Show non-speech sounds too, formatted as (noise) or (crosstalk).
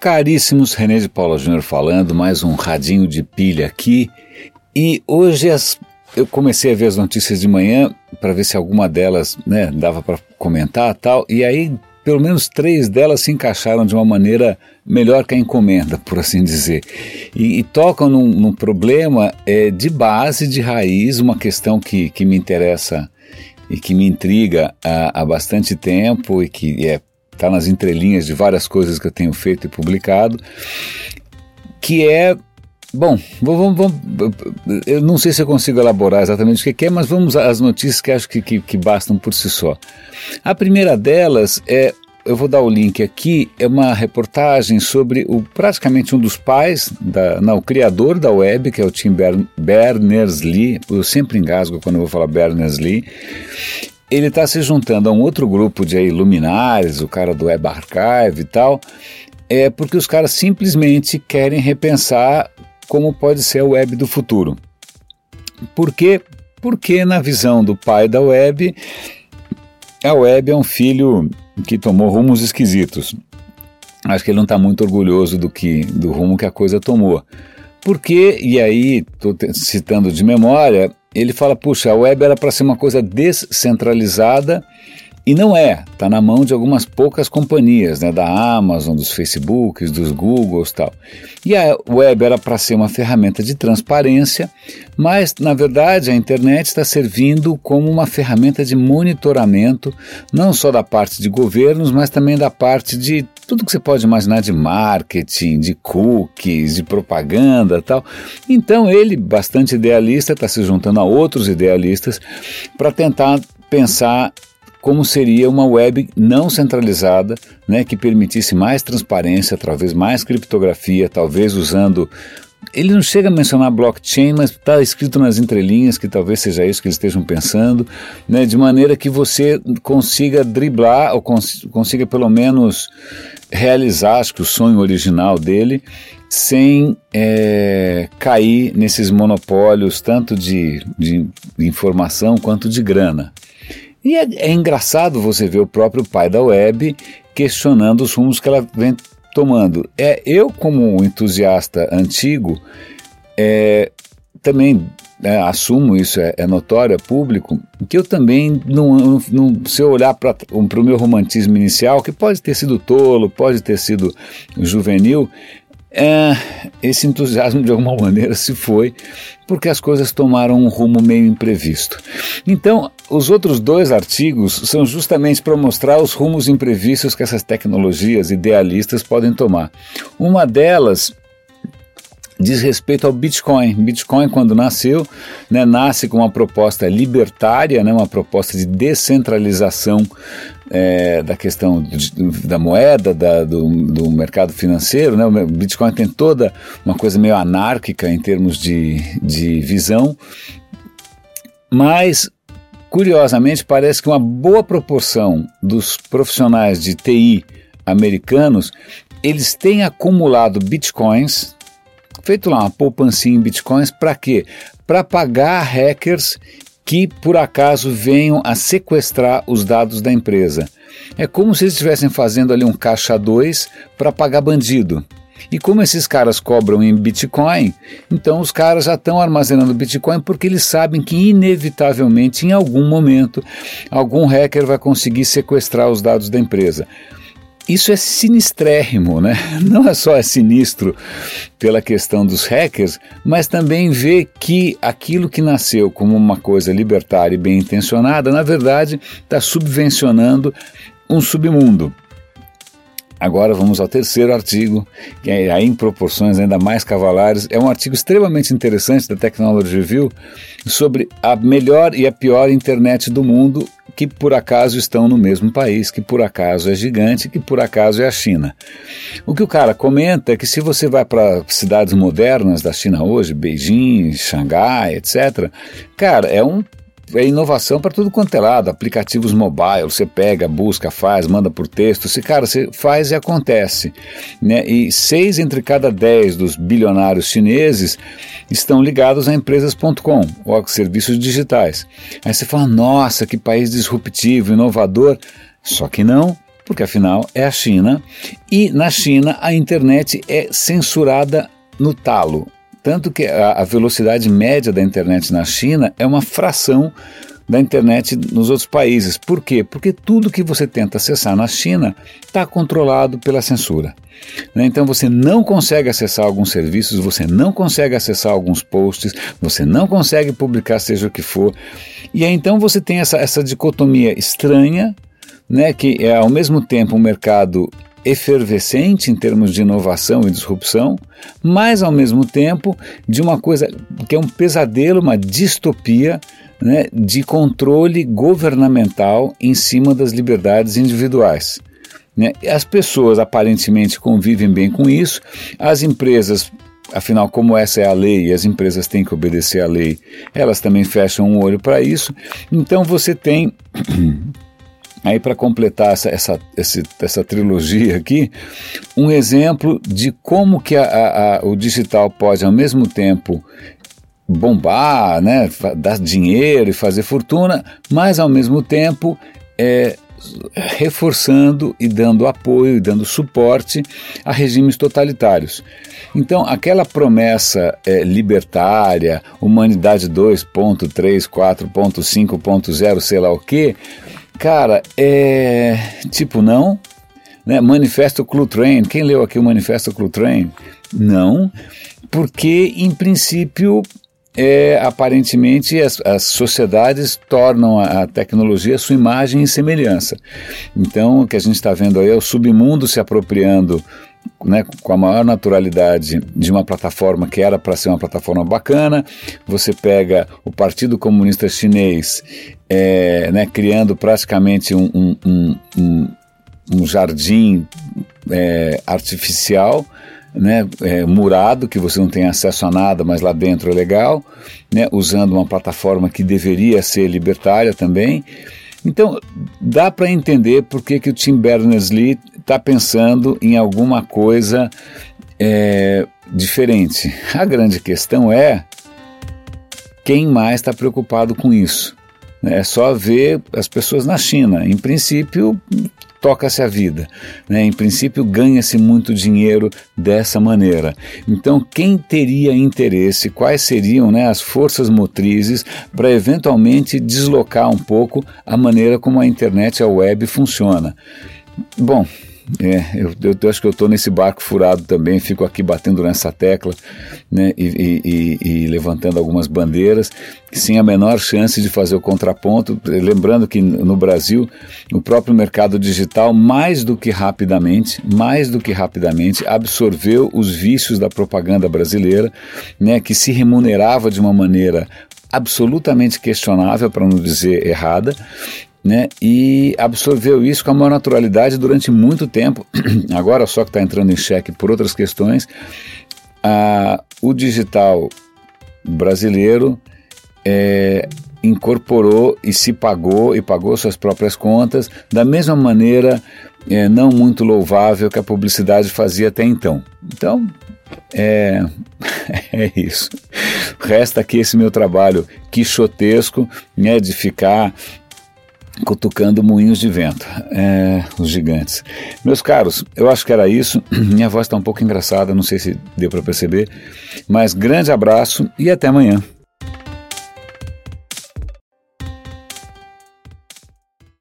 Caríssimos, René de Paula Júnior falando, mais um radinho de pilha aqui. E hoje as, eu comecei a ver as notícias de manhã para ver se alguma delas né, dava para comentar tal. E aí, pelo menos três delas se encaixaram de uma maneira melhor que a encomenda, por assim dizer. E, e tocam num, num problema é, de base, de raiz, uma questão que, que me interessa e que me intriga há, há bastante tempo e que é está nas entrelinhas de várias coisas que eu tenho feito e publicado, que é Bom, vamos, vamos, eu não sei se eu consigo elaborar exatamente o que é, mas vamos às notícias que acho que, que, que, bastam por si só. A primeira delas é, eu vou dar o link aqui, é uma reportagem sobre o praticamente um dos pais, da, não, o criador da web, que é o Tim Berners-Lee, eu sempre engasgo quando eu vou falar Berners-Lee, ele está se juntando a um outro grupo de aí, luminares, o cara do Web Archive e tal, é porque os caras simplesmente querem repensar como pode ser a web do futuro. Por quê? Porque na visão do pai da web, a web é um filho que tomou rumos esquisitos. Acho que ele não está muito orgulhoso do que do rumo que a coisa tomou. Porque, e aí estou citando de memória, ele fala: puxa, a web era para ser uma coisa descentralizada e não é, está na mão de algumas poucas companhias, né, da Amazon, dos Facebooks, dos Googles tal. E a web era para ser uma ferramenta de transparência, mas na verdade a internet está servindo como uma ferramenta de monitoramento, não só da parte de governos, mas também da parte de tudo que você pode imaginar de marketing, de cookies, de propaganda tal. Então ele, bastante idealista, está se juntando a outros idealistas para tentar pensar como seria uma web não centralizada, né, que permitisse mais transparência, talvez mais criptografia, talvez usando ele não chega a mencionar blockchain, mas está escrito nas entrelinhas que talvez seja isso que eles estejam pensando, né, de maneira que você consiga driblar ou cons consiga pelo menos realizar, acho que o sonho original dele, sem é, cair nesses monopólios tanto de, de informação quanto de grana. E é, é, engraçado você ver o próprio pai da web questionando os rumos que ela vem tomando. É eu como entusiasta antigo é, também é, assumo isso é, é, notório, é público, que eu também não, não se eu olhar para o meu romantismo inicial, que pode ter sido tolo, pode ter sido juvenil, é, esse entusiasmo de alguma maneira se foi porque as coisas tomaram um rumo meio imprevisto. Então, os outros dois artigos são justamente para mostrar os rumos imprevistos que essas tecnologias idealistas podem tomar. Uma delas diz respeito ao Bitcoin. Bitcoin, quando nasceu, né, nasce com uma proposta libertária, né, uma proposta de descentralização é, da questão de, da moeda, da, do, do, mercado financeiro. Né, o Bitcoin tem toda uma coisa meio anárquica em termos de, de visão, mas curiosamente parece que uma boa proporção dos profissionais de TI americanos eles têm acumulado bitcoins feito lá uma poupancinha em bitcoins para quê? Para pagar hackers que por acaso venham a sequestrar os dados da empresa. É como se eles estivessem fazendo ali um caixa 2 para pagar bandido. E como esses caras cobram em Bitcoin, então os caras já estão armazenando Bitcoin porque eles sabem que inevitavelmente em algum momento algum hacker vai conseguir sequestrar os dados da empresa. Isso é sinistrérrimo, né? (laughs) Não é só é sinistro pela questão dos hackers, mas também vê que aquilo que nasceu como uma coisa libertária e bem intencionada, na verdade, está subvencionando um submundo. Agora vamos ao terceiro artigo, que é aí em proporções ainda mais cavalares. É um artigo extremamente interessante da Technology Review sobre a melhor e a pior internet do mundo que por acaso estão no mesmo país, que por acaso é gigante, que por acaso é a China. O que o cara comenta é que se você vai para cidades modernas da China hoje, Beijing, Xangai, etc., cara, é um é inovação para tudo quanto é lado, aplicativos mobile, você pega, busca, faz, manda por texto, se cara, você faz e acontece, né? E seis entre cada dez dos bilionários chineses estão ligados a empresas.com ou a serviços digitais. Aí você fala, nossa, que país disruptivo, inovador, só que não, porque afinal é a China, e na China a internet é censurada no talo. Tanto que a, a velocidade média da internet na China é uma fração da internet nos outros países. Por quê? Porque tudo que você tenta acessar na China está controlado pela censura. Né? Então você não consegue acessar alguns serviços, você não consegue acessar alguns posts, você não consegue publicar seja o que for. E aí então você tem essa, essa dicotomia estranha, né, que é ao mesmo tempo um mercado efervescente em termos de inovação e disrupção, mas ao mesmo tempo de uma coisa que é um pesadelo, uma distopia né, de controle governamental em cima das liberdades individuais. Né? As pessoas aparentemente convivem bem com isso, as empresas Afinal, como essa é a lei e as empresas têm que obedecer à lei, elas também fecham um olho para isso. Então você tem aí para completar essa, essa, essa, essa, trilogia aqui, um exemplo de como que a, a, o digital pode ao mesmo tempo bombar, né, dar dinheiro e fazer fortuna, mas ao mesmo tempo é, reforçando e dando apoio e dando suporte a regimes totalitários. Então, aquela promessa é, libertária, humanidade 2.3, 4.5.0, sei lá o que, cara, é tipo não. Né? Manifesto Clutrain, quem leu aqui o Manifesto Clutrain? Não, porque em princípio é, aparentemente as, as, sociedades tornam a, a, tecnologia sua imagem e semelhança. Então, o que a gente está vendo aí é o submundo se apropriando né, com a maior naturalidade de uma plataforma que era para ser uma plataforma bacana. Você pega o Partido Comunista Chinês é, né, criando praticamente um, um, um, um jardim é, artificial né, é, murado, que você não tem acesso a nada, mas lá dentro é legal, né, usando uma plataforma que deveria ser libertária também. Então, dá para entender por que, que o Tim Berners-Lee está pensando em alguma coisa é, diferente. A grande questão é quem mais está preocupado com isso. É só ver as pessoas na China. Em princípio, toca-se a vida. Né? Em princípio, ganha-se muito dinheiro dessa maneira. Então, quem teria interesse, quais seriam né, as forças motrizes para eventualmente deslocar um pouco a maneira como a internet, a web funciona? Bom, é, eu, eu, eu, acho que eu estou nesse barco furado também, fico aqui batendo nessa tecla né, e, e, e, levantando algumas bandeiras, sem a menor chance de fazer o contraponto. Lembrando que no Brasil, o próprio mercado digital, mais do que rapidamente, mais do que rapidamente, absorveu os vícios da propaganda brasileira, né, que se remunerava de uma maneira absolutamente questionável, para não dizer errada, né, e absorveu isso com a maior naturalidade durante muito tempo. (clears throat) Agora só que está entrando em xeque por outras questões, o digital brasileiro é, incorporou e se pagou e pagou suas próprias contas da mesma maneira é, não muito louvável que a publicidade fazia até então. Então, é, (laughs) é isso. Resta aqui esse meu trabalho quixotesco né, de ficar cutucando moinhos de vento, é, os gigantes. Meus caros, eu acho que era isso. (clears throat) Minha voz está um pouco engraçada, não sei se deu para perceber, mas grande abraço e até amanhã.